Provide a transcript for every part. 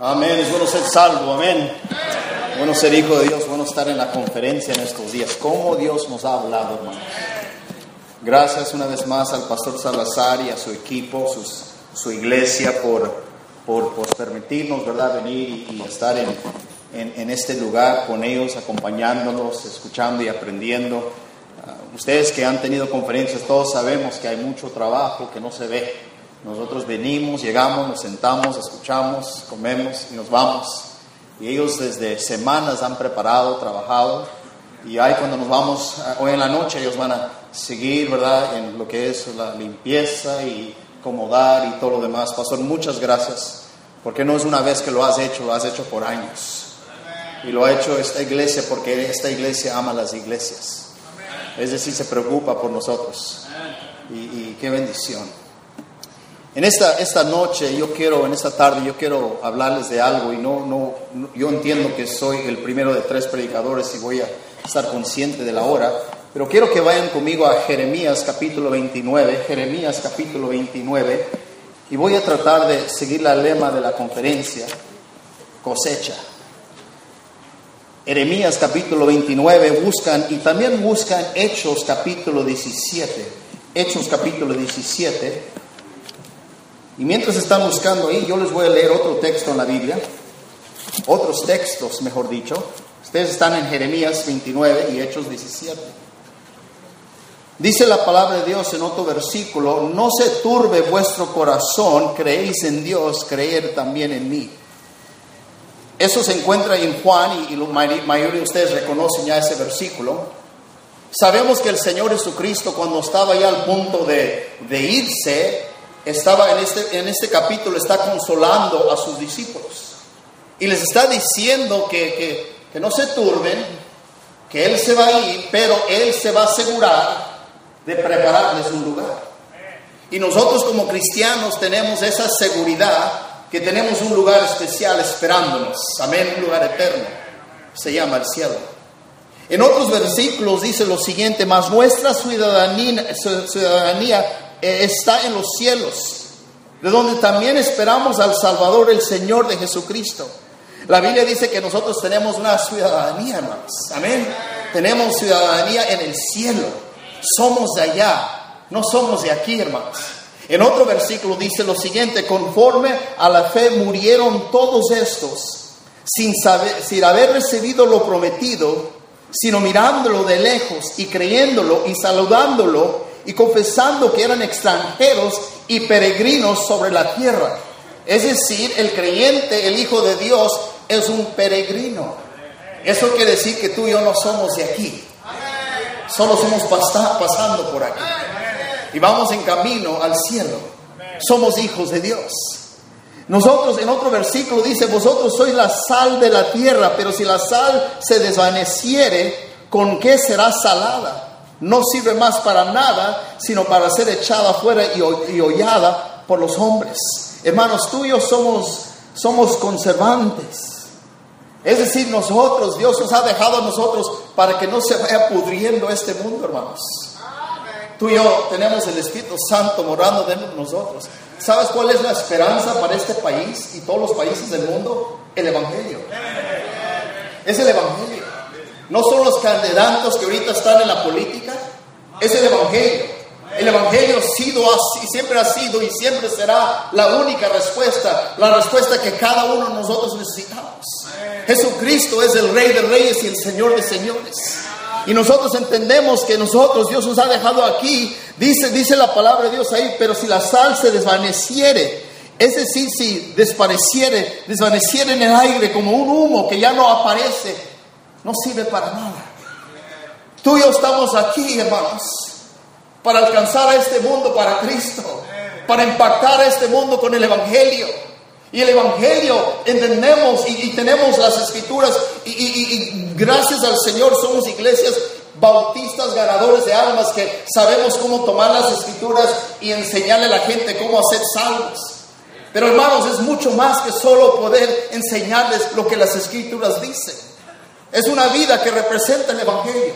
Amén. Es bueno ser salvo. Amén. Bueno ser hijo de Dios. Bueno estar en la conferencia en estos días. ¿Cómo Dios nos ha hablado, hermanos? Gracias una vez más al pastor Salazar y a su equipo, su iglesia, por, por, permitirnos, ¿verdad?, venir y, estar en, en, este lugar con ellos, acompañándolos, escuchando y aprendiendo. Ah, ustedes que han tenido conferencias, todos sabemos que hay mucho trabajo que no se ve. Nosotros venimos, llegamos, nos sentamos, escuchamos, comemos y nos vamos. Y ellos desde semanas han preparado, trabajado. Y ahí cuando nos vamos, ah, hoy en la noche, ellos van a seguir, ¿verdad?, en lo que es la limpieza y acomodar y todo lo demás. Pastor, muchas gracias, porque no es una vez que lo has hecho, lo has hecho por años. Y lo ha hecho esta iglesia porque esta iglesia ama las iglesias. Es decir, se preocupa por nosotros. Y, qué bendición. En esta, esta noche, yo quiero, en esta tarde, yo quiero hablarles de algo y no, no, yo entiendo que soy el primero de tres predicadores y voy a estar consciente de la hora, pero quiero que vayan conmigo a Jeremías capítulo 29, Jeremías capítulo 29, y voy a tratar de seguir la lema de la conferencia, cosecha. Jeremías capítulo 29 buscan y también buscan Hechos capítulo 17. Hechos capítulo 17. Y mientras están buscando ahí, yo les voy a leer otro texto en la Biblia, otros textos, mejor dicho. Ustedes están en Jeremías 29 y Hechos 17. Dice la palabra de Dios en otro versículo, no se turbe vuestro corazón, creéis en Dios, creer también en mí. Eso se encuentra en Juan y, la mayoría de ustedes reconocen ya ese versículo. Sabemos que el Señor Jesucristo cuando estaba ya al punto de, irse, estaba en este, en este capítulo, está consolando a sus discípulos. Y les está diciendo que, que no se turben, que Él se va a ir, pero Él se va a asegurar de prepararles un lugar. Y nosotros como cristianos tenemos esa seguridad que tenemos un lugar especial esperándonos, amén, un lugar eterno, se llama el cielo. En otros versículos dice lo siguiente, mas nuestra ciudadanía, ciudadanía está en los cielos, de donde también esperamos al Salvador, el Señor de Jesucristo. La Biblia dice que nosotros tenemos una ciudadanía, hermanos, amén. Tenemos ciudadanía en el cielo, somos de allá, no somos de aquí, hermanos. En otro versículo dice lo siguiente, conforme a la fe murieron todos estos, sin, saber, sin haber recibido lo prometido, sino mirándolo de lejos y creyéndolo y saludándolo y confesando que eran extranjeros y peregrinos sobre la tierra. Es decir, el creyente, el Hijo de Dios, es un peregrino. Eso quiere decir que tú y yo no somos de aquí. Solo somos pasando por aquí y vamos en camino al cielo. Somos hijos de Dios. Nosotros en otro versículo dice, vosotros sois la sal de la tierra, pero si la sal se desvaneciere, ¿con qué será salada? No sirve más para nada, sino para ser echada afuera y, y hollada por los hombres. Hermanos, tuyos somos, somos conservantes. Es decir, nosotros, Dios nos ha dejado a nosotros para que no se vaya pudriendo este mundo, hermanos. Tú y yo tenemos el Espíritu Santo morando dentro de nosotros. ¿Sabes cuál es la esperanza para este país y todos los países del mundo? El Evangelio. Es el Evangelio. No son los candidatos que ahorita están en la política, es el Evangelio. El Evangelio ha sido así, siempre ha sido y siempre será la única respuesta, la respuesta que cada uno de nosotros necesitamos. Jesucristo es el Rey de Reyes y el Señor de Señores. Y nosotros entendemos que nosotros, Dios nos ha dejado aquí, dice, dice la palabra de Dios ahí, pero si la sal se desvaneciere, es decir, si despareciere, desvaneciere en el aire como un humo que ya no aparece, no sirve para nada. Tú y yo estamos aquí, hermanos, para alcanzar a este mundo para Cristo, para impactar a este mundo con el Evangelio. Y el Evangelio entendemos y, tenemos las escrituras y, gracias al Señor somos iglesias bautistas ganadores de almas que sabemos cómo tomar las escrituras y enseñarle a la gente cómo hacer salvos. Pero hermanos, es mucho más que solo poder enseñarles lo que las escrituras dicen. Es una vida que representa el Evangelio.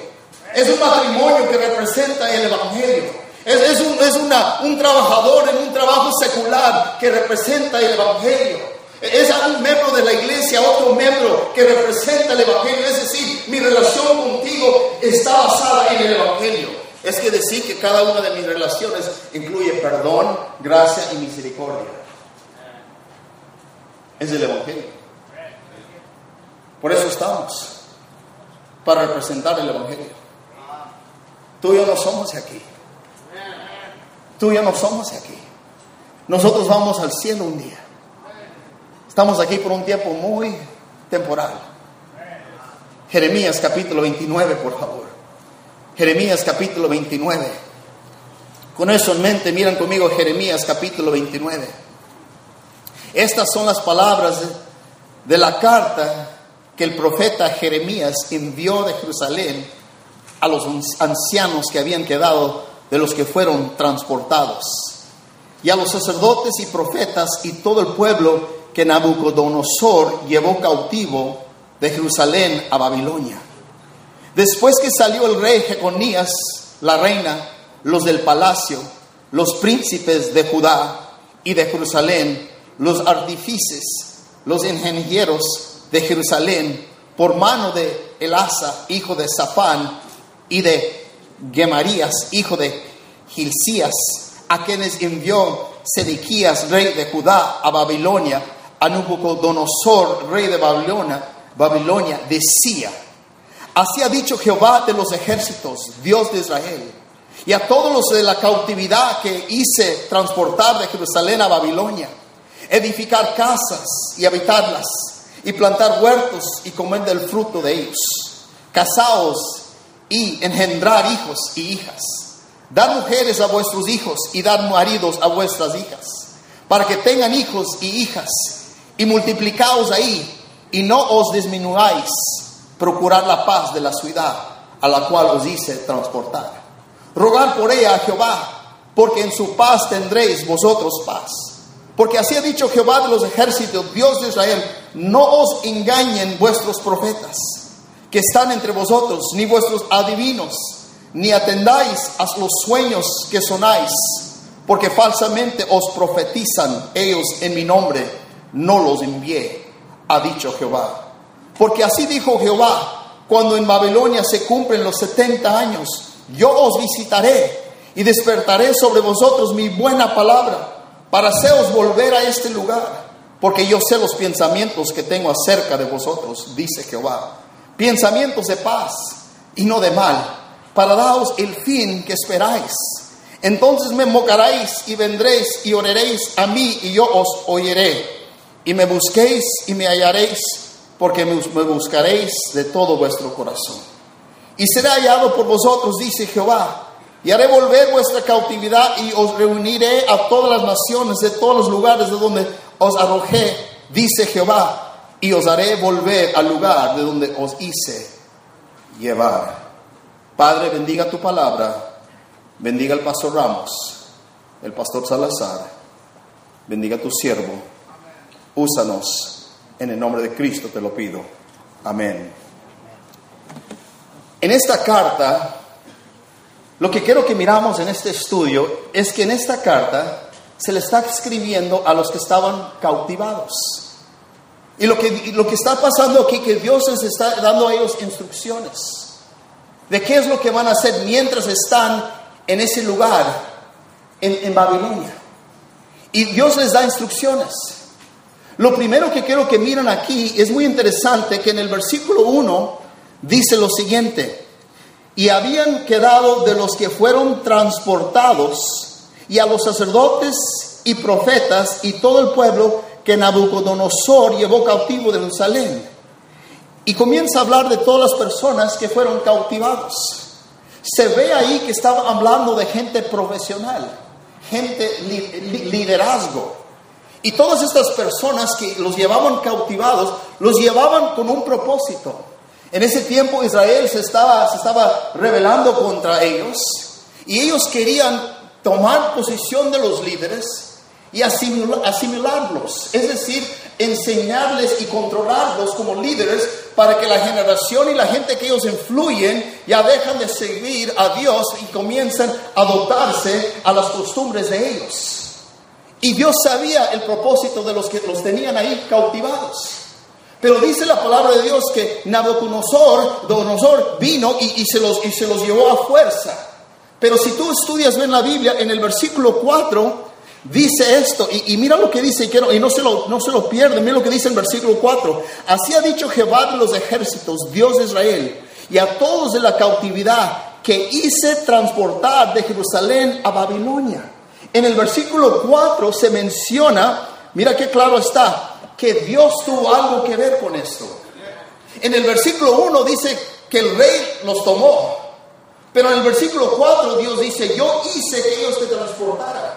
Es un matrimonio que representa el Evangelio. Es, un, es una, un trabajador en un trabajo secular que representa el Evangelio. Es un miembro de la iglesia, otro miembro que representa el Evangelio. Es decir, mi relación contigo está basada en el Evangelio. Es que decir que cada una de mis relaciones incluye perdón, gracia y misericordia. Es el Evangelio. Por eso estamos, para representar el Evangelio. Tú y yo no somos aquí. Tú y yo no somos aquí. Nosotros vamos al cielo un día. Estamos aquí por un tiempo muy temporal. Jeremías capítulo 29, por favor. Jeremías capítulo 29. Con eso en mente, miran conmigo Jeremías capítulo 29. Estas son las palabras de la carta que el profeta Jeremías envió de Jerusalén a los ancianos que habían quedado de los que fueron transportados, y a los sacerdotes y profetas y todo el pueblo que Nabucodonosor llevó cautivo de Jerusalén a Babilonia. Después que salió el rey Jeconías, la reina, los del palacio, los príncipes de Judá y de Jerusalén, los artífices, los ingenieros de Jerusalén, por mano de Elasa, hijo de Safán, y de Gemarías, hijo de Gilcías, a quienes envió Sedequías, rey de Judá, a Babilonia, a Nabucodonosor, rey de Babilonia, Babilonia, decía, así ha dicho Jehová de los ejércitos, Dios de Israel, y a todos los de la cautividad que hice transportar de Jerusalén a Babilonia, edificar casas y habitarlas, y plantar huertos y comer del fruto de ellos. Casaos y engendrar hijos y hijas. Dar mujeres a vuestros hijos y dar maridos a vuestras hijas, para que tengan hijos y hijas, y multiplicaos ahí, y no os disminuáis, procurar la paz de la ciudad a la cual os hice transportar. Rogar por ella a Jehová, porque en su paz tendréis vosotros paz. Porque así ha dicho Jehová de los ejércitos, Dios de Israel, no os engañen vuestros profetas que están entre vosotros, ni vuestros adivinos, ni atendáis a los sueños que sonáis, porque falsamente os profetizan ellos en mi nombre, no los envié, ha dicho Jehová. Porque así dijo Jehová, cuando en Babilonia se cumplen los setenta años, yo os visitaré y despertaré sobre vosotros mi buena palabra, para haceros volver a este lugar, porque yo sé los pensamientos que tengo acerca de vosotros, dice Jehová pensamientos de paz y no de mal, para daros el fin que esperáis. Entonces me mocaréis y vendréis y oraréis a mí y yo os oiré. Y me busquéis y me hallaréis, porque me buscaréis de todo vuestro corazón. Y seré hallado por vosotros, dice Jehová. Y haré volver vuestra cautividad y os reuniré a todas las naciones de todos los lugares de donde os arrojé, dice Jehová y os haré volver al lugar de donde os hice llevar. Padre, bendiga tu palabra, bendiga al pastor Ramos, el pastor Salazar, bendiga tu siervo, úsanos en el nombre de Cristo, te lo pido. Amén. En esta carta, lo que quiero que miramos en este estudio es que en esta carta se le está escribiendo a los que estaban cautivados. Y lo que, lo que está pasando aquí, que Dios les está dando a ellos instrucciones de qué es lo que van a hacer mientras están en ese lugar, en, en Babilonia. Y Dios les da instrucciones. Lo primero que quiero que miren aquí es muy interesante que en el versículo 1 dice lo siguiente, y habían quedado de los que fueron transportados y a los sacerdotes y profetas y todo el pueblo que Nabucodonosor llevó cautivo de Jerusalén. Y comienza a hablar de todas las personas que fueron cautivados. Se ve ahí que estaba hablando de gente profesional, gente liderazgo. Y todas estas personas que los llevaban cautivados, los llevaban con un propósito. En ese tiempo Israel se estaba, se estaba rebelando contra ellos y ellos querían tomar posición de los líderes y asimilarlos, es decir, enseñarles y controlarlos como líderes para que la generación y la gente que ellos influyen ya dejan de seguir a Dios y comienzan a adoptarse a las costumbres de ellos. Y Dios sabía el propósito de los que los tenían ahí cautivados. Pero dice la palabra de Dios que Nabucodonosor, vino y, se los, y se los llevó a fuerza. Pero si tú estudias bien la Biblia, en el versículo 4 dice esto, y, mira lo que dice, y, quiero, y no, se lo, no se lo pierden, mira lo que dice en versículo 4. Así ha dicho Jehová de los ejércitos, Dios de Israel, y a todos de la cautividad que hice transportar de Jerusalén a Babilonia. En el versículo 4 se menciona, mira qué claro está, que Dios tuvo algo que ver con esto. En el versículo 1 dice que el rey los tomó, pero en el versículo 4 Dios dice, yo hice que ellos te transportaran.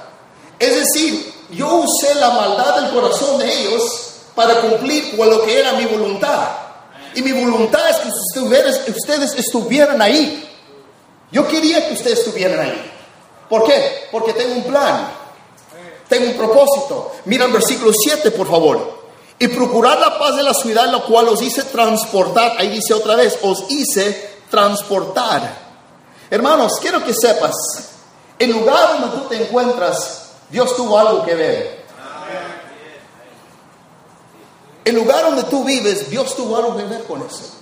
Es decir, yo usé la maldad del corazón de ellos para cumplir con lo que era mi voluntad. Y mi voluntad es que ustedes estuvieran ahí. Yo quería que ustedes estuvieran ahí. ¿Por qué? Porque tengo un plan. Tengo un propósito. Mira el versículo 7, por favor. Y procurar la paz de la ciudad, la cual os hice transportar. Ahí dice otra vez, os hice transportar. Hermanos, quiero que sepas, el lugar donde tú te encuentras, Dios tuvo algo que ver. El lugar donde tú vives, Dios tuvo algo que ver con eso.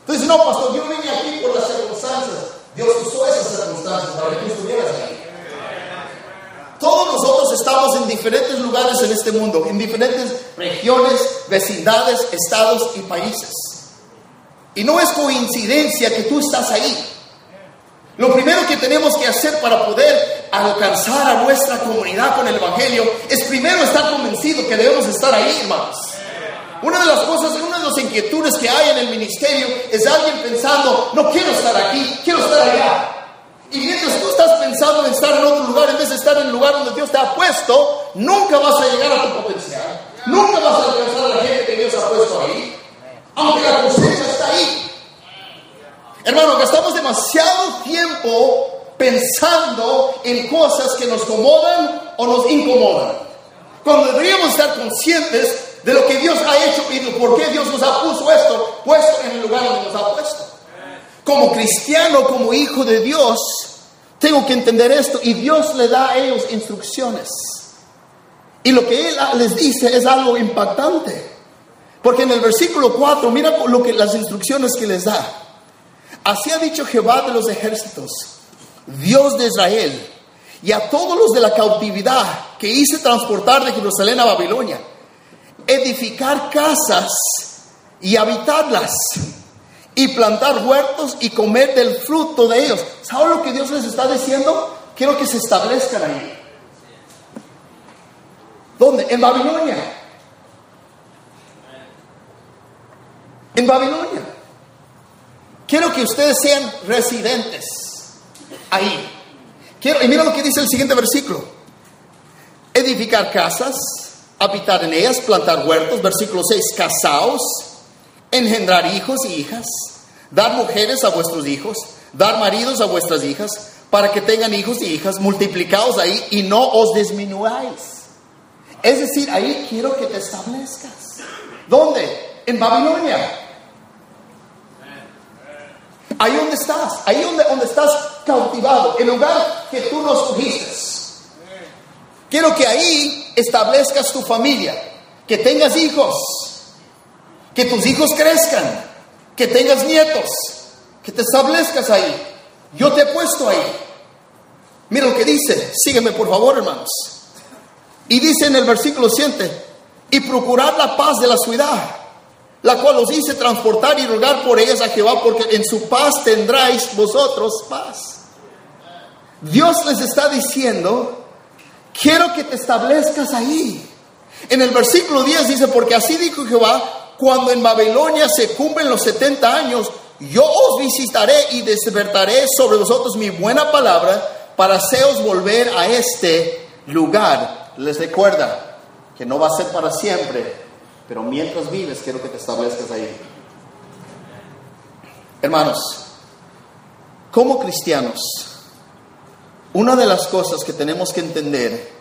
Entonces, no, pastor, yo vine aquí por las circunstancias. Dios usó esas circunstancias para que tú estuvieras ahí. Todos nosotros estamos en diferentes lugares en este mundo, en diferentes regiones, vecindades, estados y países. Y no es coincidencia que tú estás ahí. Lo primero que tenemos que hacer para poder alcanzar a nuestra comunidad con el Evangelio es primero estar convencido que debemos estar ahí, hermanos. Una de las cosas, una de las inquietudes que hay en el ministerio es alguien pensando, no quiero estar aquí, quiero estar allá. Y mientras estar en el lugar donde Dios te ha puesto, nunca vas a llegar a tu potencial. Nunca vas a alcanzar a la gente que Dios ha puesto ahí. Aunque la cosecha está ahí. Hermano, gastamos demasiado tiempo pensando en cosas que nos acomodan o nos incomodan. Cuando deberíamos estar conscientes de lo que Dios ha hecho y de por qué Dios nos ha puesto esto, puesto en el lugar donde nos ha puesto. Como cristiano, como hijo de Dios, tengo que entender esto y Dios le da a ellos instrucciones. Y lo que Él les dice es algo impactante. Porque en el versículo 4, mira lo que, las instrucciones que les da. Así ha dicho Jehová de los ejércitos, Dios de Israel, y a todos los de la cautividad que hice transportar de Jerusalén a Babilonia, edificar casas y habitarlas y plantar huertos y comer del fruto de ellos. ¿Saben lo que Dios les está diciendo? Quiero que se establezcan ahí. ¿Dónde? En Babilonia. En Babilonia. Quiero que ustedes sean residentes ahí. Quiero, y mira lo que dice el siguiente versículo. Edificar casas, habitar en ellas, plantar huertos. Versículo 6, casaos engendrar hijos y hijas, dar mujeres a vuestros hijos, dar maridos a vuestras hijas, para que tengan hijos y hijas, multiplicados ahí y no os disminuáis. Es decir, ahí quiero que te establezcas. ¿Dónde? En Babilonia. Ahí donde estás, ahí donde, donde estás cautivado, el lugar que tú nos escogiste. Quiero que ahí establezcas tu familia, que tengas hijos, que tus hijos crezcan, que tengas nietos, que te establezcas ahí. Yo te he puesto ahí. Mira lo que dice, sígueme por favor hermanos. Y dice en el versículo 7, y procurar la paz de la ciudad, la cual os hice transportar y rogar por ellas a Jehová, porque en su paz tendráis vosotros paz. Dios les está diciendo, quiero que te establezcas ahí. En el versículo 10 dice, porque así dijo Jehová, cuando en Babilonia se cumplen los 70 años, yo os visitaré y despertaré sobre vosotros mi buena palabra para haceros volver a este lugar. Les recuerda que no va a ser para siempre, pero mientras vives quiero que te establezcas ahí. Hermanos, como cristianos, una de las cosas que tenemos que entender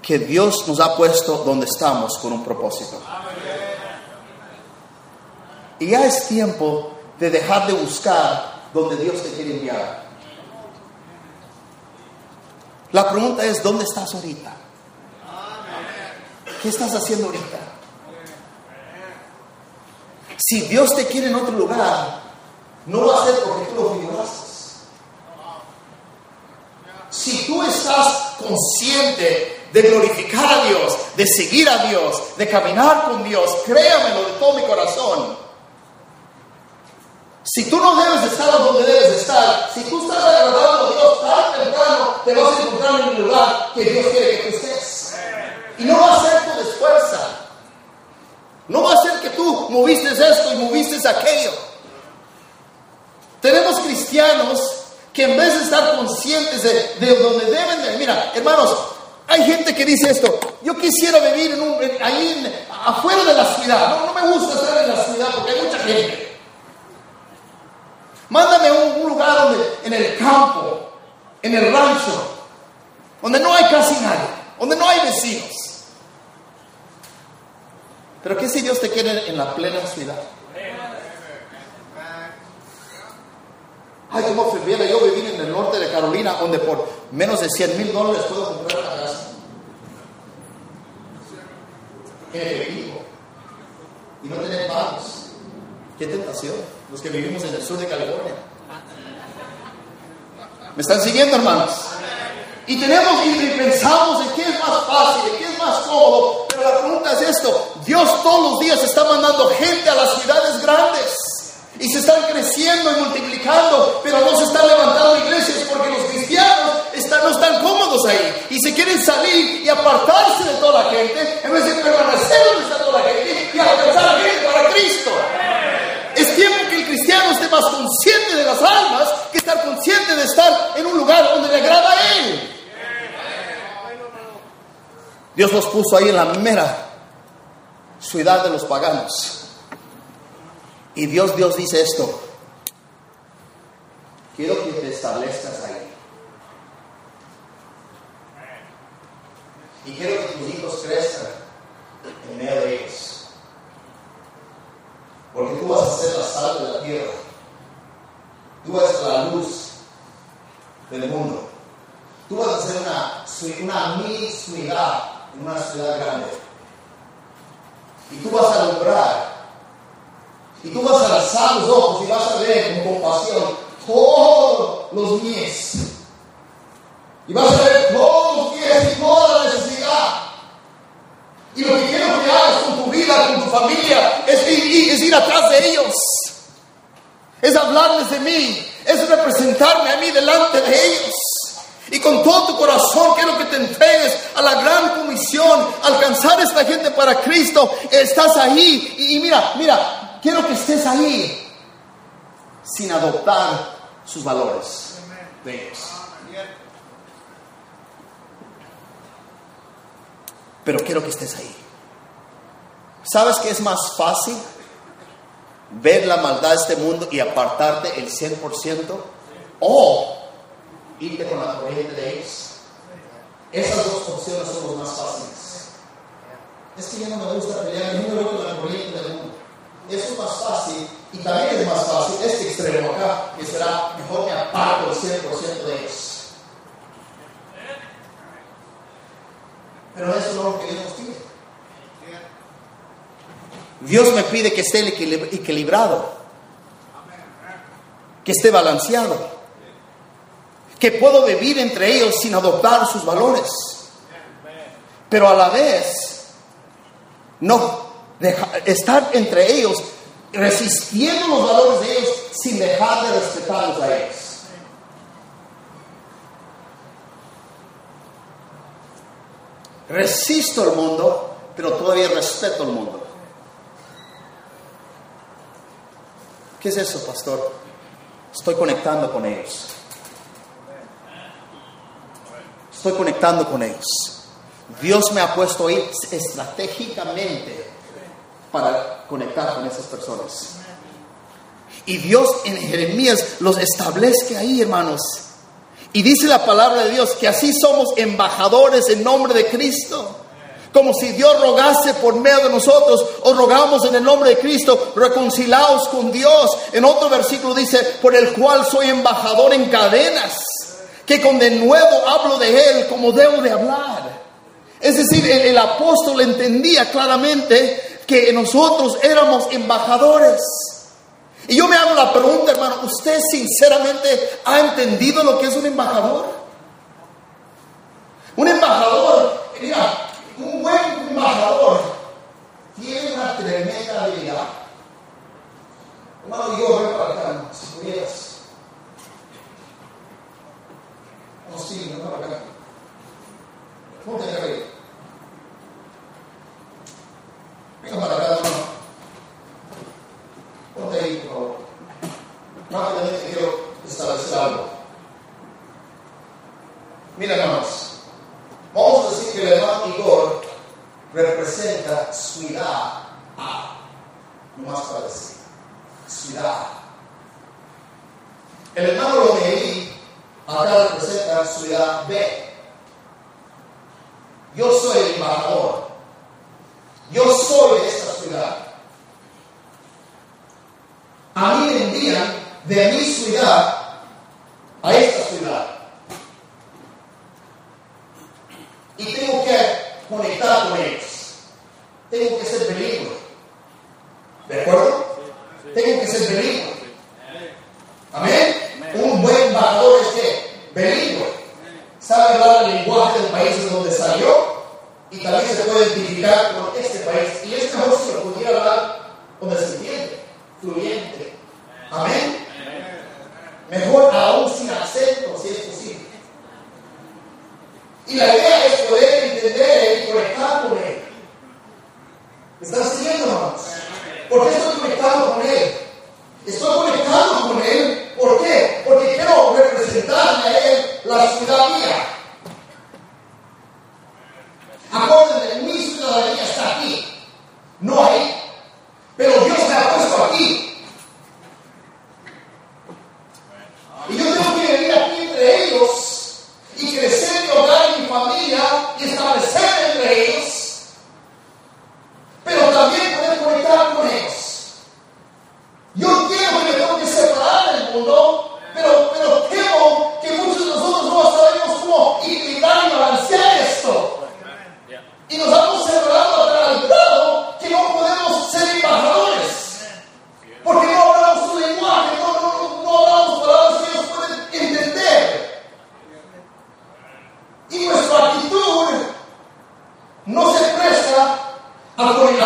que Dios nos ha puesto donde estamos con un propósito. Y ya es tiempo de dejar de buscar donde Dios te quiere enviar. La pregunta es, ¿dónde estás ahorita? ¿Qué estás haciendo ahorita? Si Dios te quiere en otro lugar, no va a porque tú lo figuraste. Si tú estás consciente de glorificar a Dios, de seguir a Dios, de caminar con Dios, créamelo de todo mi corazón. Si tú no debes de estar donde debes de estar, si tú estás agradando a Dios tan temprano, te vas a encontrar en el lugar que Dios quiere que tú estés. Y no va a ser tu esfuerzo. No va a ser que tú moviste esto y moviste aquello. Tenemos cristianos que en vez de estar conscientes de, donde deben de... Mira, hermanos, hay gente que dice esto, yo quisiera vivir en un, ahí afuera de la ciudad. No, no me gusta estar en la ciudad porque hay mucha gente. Mándame un, un lugar donde, en el campo, en el rancho, donde no hay casi nadie, donde no hay vecinos. Pero ¿qué si Dios te quiere en la plena ciudad? Ay, cómo prefiero yo vivir en el norte de Carolina, donde por menos de 100 mil dólares puedo comprar una casa. En efectivo. Y no tener pagos. Qué tentación. Los que vivimos en el sur de California. ¿Me están siguiendo, hermanos? Y tenemos y pensamos en qué es más fácil, en qué es más cómodo. Pero la pregunta es esto: Dios todos los días está mandando gente a las ciudades grandes. Y se están creciendo y multiplicando, pero no se están levantando iglesias porque los cristianos están, no están cómodos ahí. Y se quieren salir y apartarse de toda la gente, en vez de permanecer donde está toda la gente y alcanzar gente para Cristo. Más consciente de las almas que estar consciente de estar en un lugar donde le agrada a Él. Dios nos puso ahí en la mera ciudad de los paganos. Y Dios, Dios dice esto. Quiero que te establezcas ahí. Y quiero que tus hijos crezcan en medio de ellos. Porque tú vas a ser la sal de la tierra. Tú ser la luz del mundo. Tú vas a ser una, una ciudad una ciudad grande. Y tú vas a alumbrar y tú vas a alzar los ojos y vas a ver con compasión todos los mies. Y vas a ver todos los mies y toda la necesidad. Y lo que quiero que hagas con tu vida, con tu familia, es ir, es ir atrás de ellos. Es hablarles de mí. Es representarme a mí delante de ellos. Y con todo tu corazón quiero que te entregues a la gran comisión, alcanzar a esta gente para Cristo. Estás ahí. y mira, mira, quiero que estés ahí sin adoptar sus valores de ellos. Pero quiero que estés ahí. ¿Sabes que es más fácil ver la maldad de este mundo y apartarte el 100% o irte con la corriente de ellos? Esas dos opciones son las más fáciles. Es que ya no me gusta pelear, yo me voy con la corriente del mundo. Eso es más fácil y también es más fácil este extremo acá, que será mejor que aparto el 100% de ellos. Pero eso no es lo que Dios nos. Dios me pide que esté equilibrado, que esté balanceado, que puedo vivir entre ellos sin adoptar sus valores, pero a la vez no estar entre ellos, resistiendo los valores de ellos sin dejar de respetarlos a ellos. Resisto al mundo, pero todavía respeto al mundo. ¿Qué es eso, pastor? Estoy conectando con ellos. Estoy conectando con ellos. Dios me ha puesto ahí estratégicamente para conectar con esas personas. Y Dios en Jeremías los establece ahí, hermanos. Y dice la palabra de Dios que así somos embajadores en nombre de Cristo como si Dios rogase por medio de nosotros, o rogamos en el nombre de Cristo, reconciliados con Dios. En otro versículo dice, por el cual soy embajador en cadenas, que con de nuevo hablo de Él como debo de hablar. Es decir, el, el apóstol entendía claramente que nosotros éramos embajadores. Y yo me hago la pregunta, hermano, ¿usted sinceramente ha entendido lo que es un embajador? Un embajador, mira, un buen embajador tiene una tremenda habilidad. Hermano, yo ven para acá, si pudieras. No, sí, no, para acá. Ponte de arriba. Venga para acá, hermano. Ponte ahí, por favor. Rápidamente quiero establecer. Mira, hermano.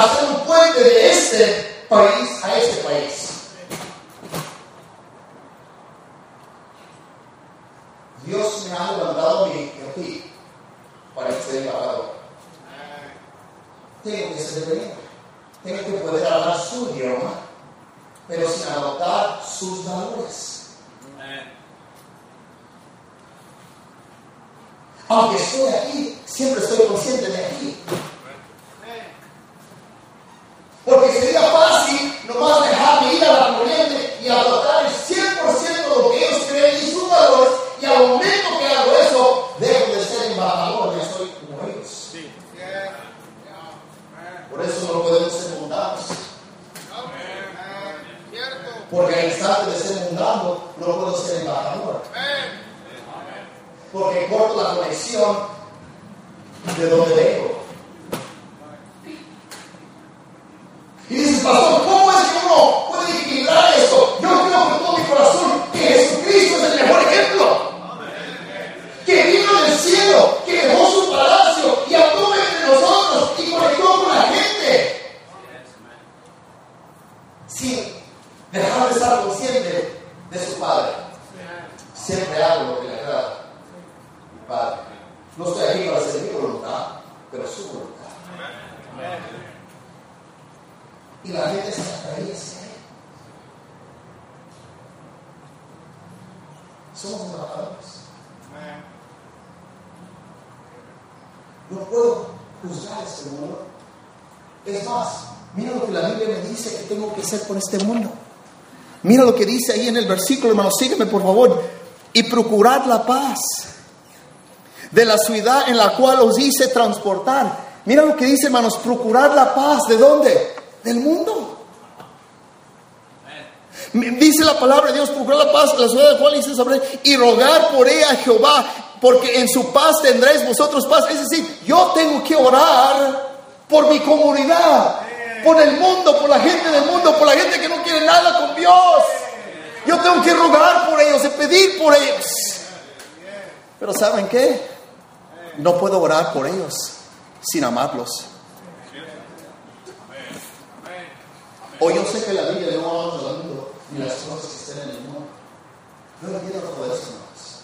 hacer un puente de este país. hacer por este mundo. Mira lo que dice ahí en el versículo, hermano, sígueme por favor. Y procurad la paz de la ciudad en la cual os hice transportar. Mira lo que dice, hermanos, procurad la paz. ¿De dónde? Del mundo. Dice la palabra de Dios, procurad la paz de la ciudad en la cual hice transportar. Y rogar por ella a Jehová, porque en su paz tendréis vosotros paz. Es decir, yo tengo que orar por mi comunidad por el mundo, por la gente del mundo, por la gente que no quiere nada con Dios. Yo tengo que rogar por ellos y pedir por ellos. Pero ¿saben qué? No puedo orar por ellos sin amarlos. O yo sé que la Biblia no habla del mundo ni las cosas que estén en el mundo. No entiendo todo eso, más.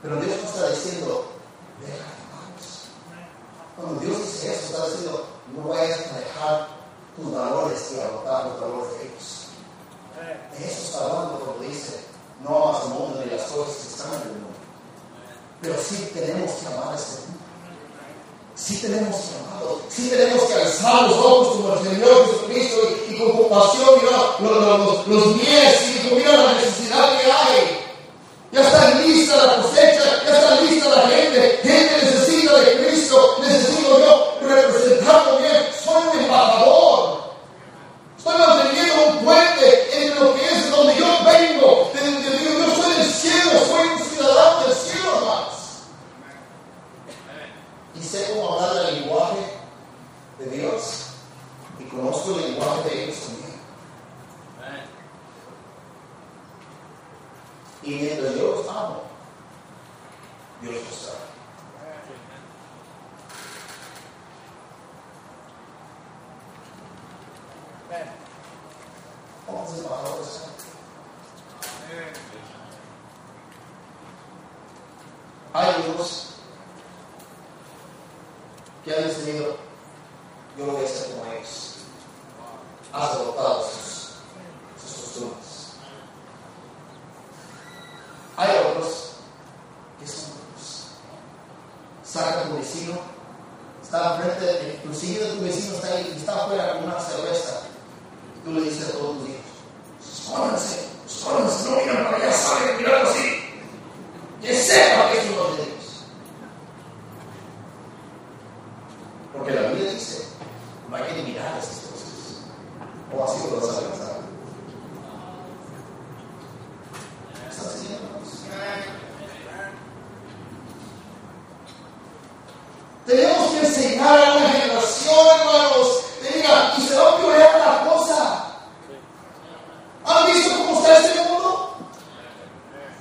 Pero Dios no está diciendo, deja de Cuando Dios dice eso, está diciendo, no vayas a dejar tus valores y agotar los valores de ellos. De eso está hablando cuando dice, no amas al mundo ni las cosas que están en el mundo. Pero sí tenemos que amar a este mundo. Sí tenemos que amarlo. Sí tenemos que alzar los ojos como el Señor Jesucristo y, con compasión mirar los, los, los, y mirar la necesidad que hay. Ya está lista la cosecha, ya está lista la gente. Gente necesita de Cristo. Necesito yo representarlo bien. Soy un embajador. Estoy manteniendo un puente entre lo que es donde yo vengo. Yo soy del cielo, soy un ciudadano del cielo, hermanos. Y sé cómo hablar del lenguaje de Dios. Y conozco el lenguaje de ellos también. Y mientras yo los amo, Dios los sabe. Vamos a bajar eso. Hay unos que han decidido, yo lo voy a hacer como ellos. Has adoptado sus, sus costumbres. Hay otros que son otros. Saca a tu vecino, está enfrente, tu siguiente de tu vecino está ahí, está afuera con una cerveza Tú le dices a todos tus hijos, escóndanse, escóndanse, no miran para allá, salen mirando así. Que sepa que es uno de Dios. Porque la Biblia dice, no hay que mirar esas cosas. O así lo vas a pensar. ¿Estás siguiendo? Tenemos que enseñar a una generación, hermanos, de diga, y se va a pionear la cosa. ¿Han visto cómo está este mundo?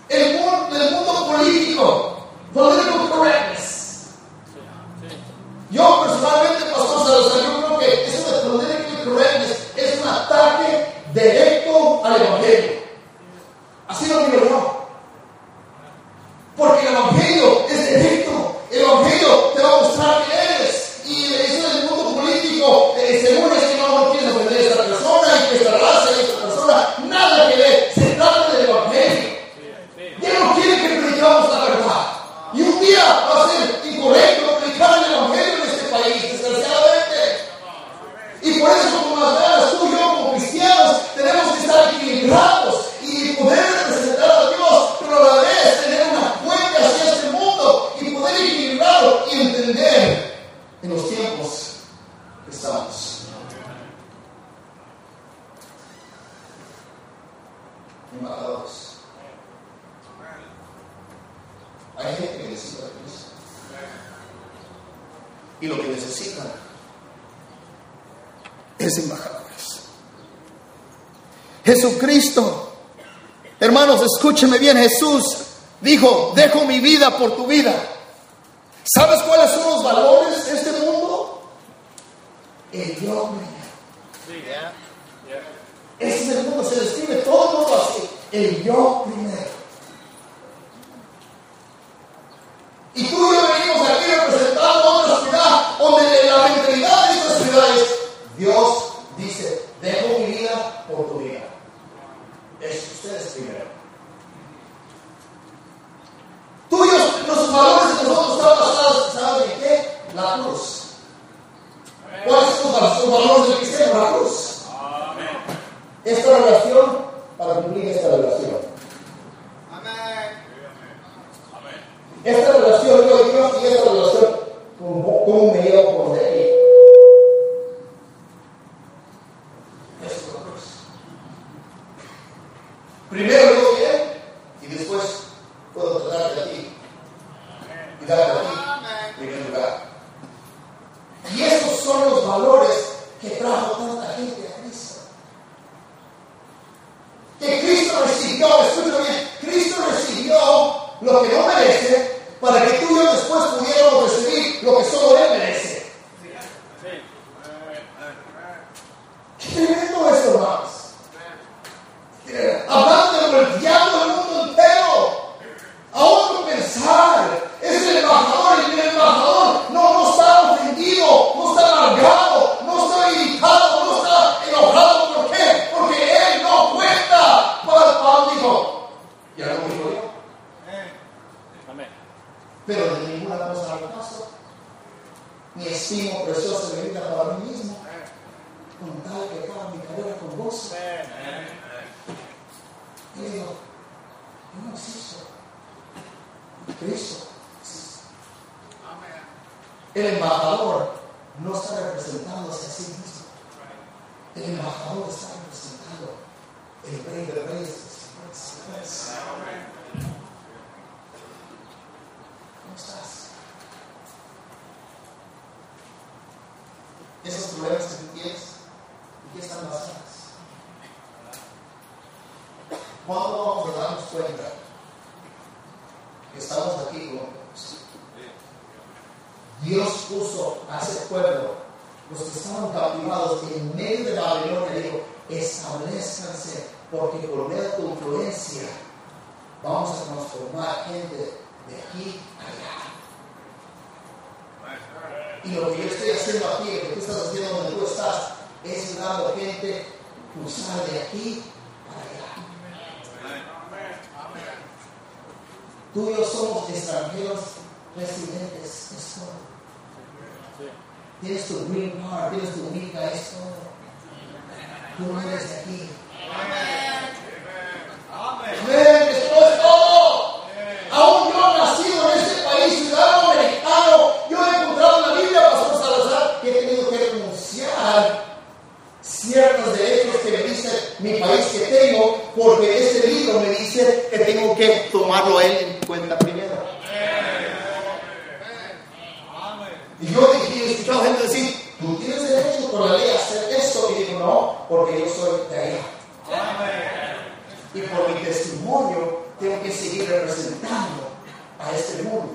El mundo, el mundo político, political correctness. Yo personalmente, pastor Salazar, yo creo que eso de political correctness es un ataque directo al Evangelio. Así lo digo yo. Porque el Evangelio es directo. El Evangelio te va a mostrar quién eres. Y eso del mundo político, eh, según es que no, no quieres ofender a esta persona y que esta raza y esta persona, nada que ver. Se trata del Evangelio. Ya no quiere que predicamos la verdad. Y un día va a ser incorrecto predicar el Evangelio en este país, desgraciadamente. Y por eso, como las ganas, tú y yo, como cristianos, tenemos que estar equilibrados y poder representar a Dios, pero a la vez tener una puente hacia este mundo y poder equilibrarlo y entender en los tiempos que estamos. Embajadores. Hay gente que necesita de Cristo. Y lo que necesitan es embajadores. Jesucristo, hermanos, escúcheme bien, Jesús dijo, dejo mi vida por tu vida. ¿Sabes cuáles son los valores de este mundo? El yo primero. Ese es el mundo, se describe todo el mundo así. El yo que estamos aquí, ¿no? Dios puso a ese pueblo, los que estaban cautivados en medio de la Babilonia, dijo, establezcanse, porque por medio de tu influencia vamos a transformar gente de aquí a allá. Y lo que yo estoy haciendo aquí, lo que tú estás haciendo donde tú estás, es dando gente cruzar de aquí tuyos somos extranjeros residentes. Es todo. Tienes tu green card, tienes tu mica, es todo. Tú no eres de aquí. Amén. Amén, esto es todo. Aún yo nacido en este país, ciudadano americano, yo he encontrado en la Biblia, Pastor Salazar, que he tenido que renunciar ciertos derechos que me dice mi país que tengo, porque ese libro me dice que tengo que tomarlo a él en cuenta primero. Y yo dije, he escuchado gente decir, tú tienes derecho por la ley a hacer esto. Y digo, no, porque yo soy de allá. Y por mi testimonio tengo que seguir representando a este mundo.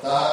portare